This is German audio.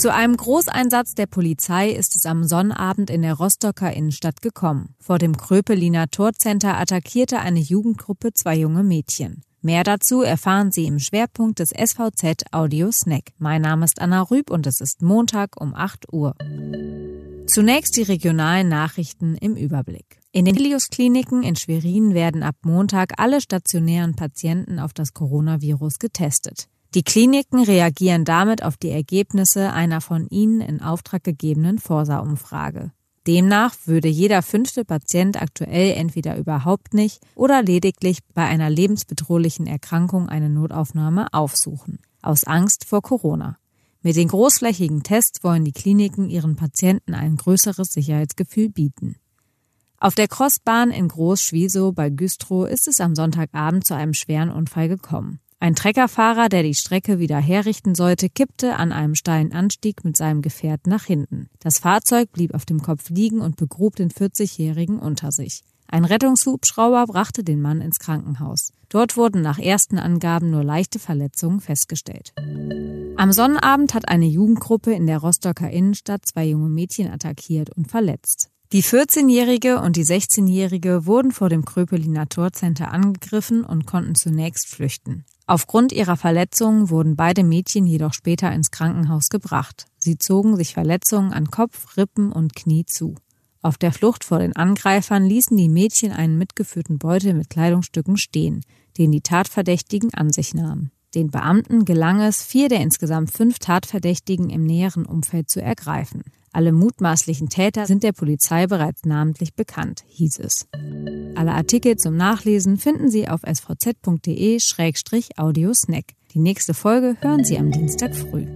Zu einem Großeinsatz der Polizei ist es am Sonnabend in der Rostocker Innenstadt gekommen. Vor dem Kröpeliner Torcenter attackierte eine Jugendgruppe zwei junge Mädchen. Mehr dazu erfahren Sie im Schwerpunkt des SVZ Audio Snack. Mein Name ist Anna Rüb und es ist Montag um 8 Uhr. Zunächst die regionalen Nachrichten im Überblick. In den Helios-Kliniken in Schwerin werden ab Montag alle stationären Patienten auf das Coronavirus getestet. Die Kliniken reagieren damit auf die Ergebnisse einer von ihnen in Auftrag gegebenen Forsa-Umfrage. Demnach würde jeder fünfte Patient aktuell entweder überhaupt nicht oder lediglich bei einer lebensbedrohlichen Erkrankung eine Notaufnahme aufsuchen, aus Angst vor Corona. Mit den großflächigen Tests wollen die Kliniken ihren Patienten ein größeres Sicherheitsgefühl bieten. Auf der Crossbahn in Groß-Schwiesow bei Güstrow ist es am Sonntagabend zu einem schweren Unfall gekommen. Ein Treckerfahrer, der die Strecke wieder herrichten sollte, kippte an einem steilen Anstieg mit seinem Gefährt nach hinten. Das Fahrzeug blieb auf dem Kopf liegen und begrub den 40-Jährigen unter sich. Ein Rettungshubschrauber brachte den Mann ins Krankenhaus. Dort wurden nach ersten Angaben nur leichte Verletzungen festgestellt. Am Sonnabend hat eine Jugendgruppe in der Rostocker Innenstadt zwei junge Mädchen attackiert und verletzt. Die 14-Jährige und die 16-Jährige wurden vor dem Kröpeliner Torcenter angegriffen und konnten zunächst flüchten. Aufgrund ihrer Verletzungen wurden beide Mädchen jedoch später ins Krankenhaus gebracht. Sie zogen sich Verletzungen an Kopf, Rippen und Knie zu. Auf der Flucht vor den Angreifern ließen die Mädchen einen mitgeführten Beutel mit Kleidungsstücken stehen, den die Tatverdächtigen an sich nahmen. Den Beamten gelang es, vier der insgesamt fünf Tatverdächtigen im näheren Umfeld zu ergreifen. Alle mutmaßlichen Täter sind der Polizei bereits namentlich bekannt, hieß es. Alle Artikel zum Nachlesen finden Sie auf svz.de-audiosnack. Die nächste Folge hören Sie am Dienstag früh.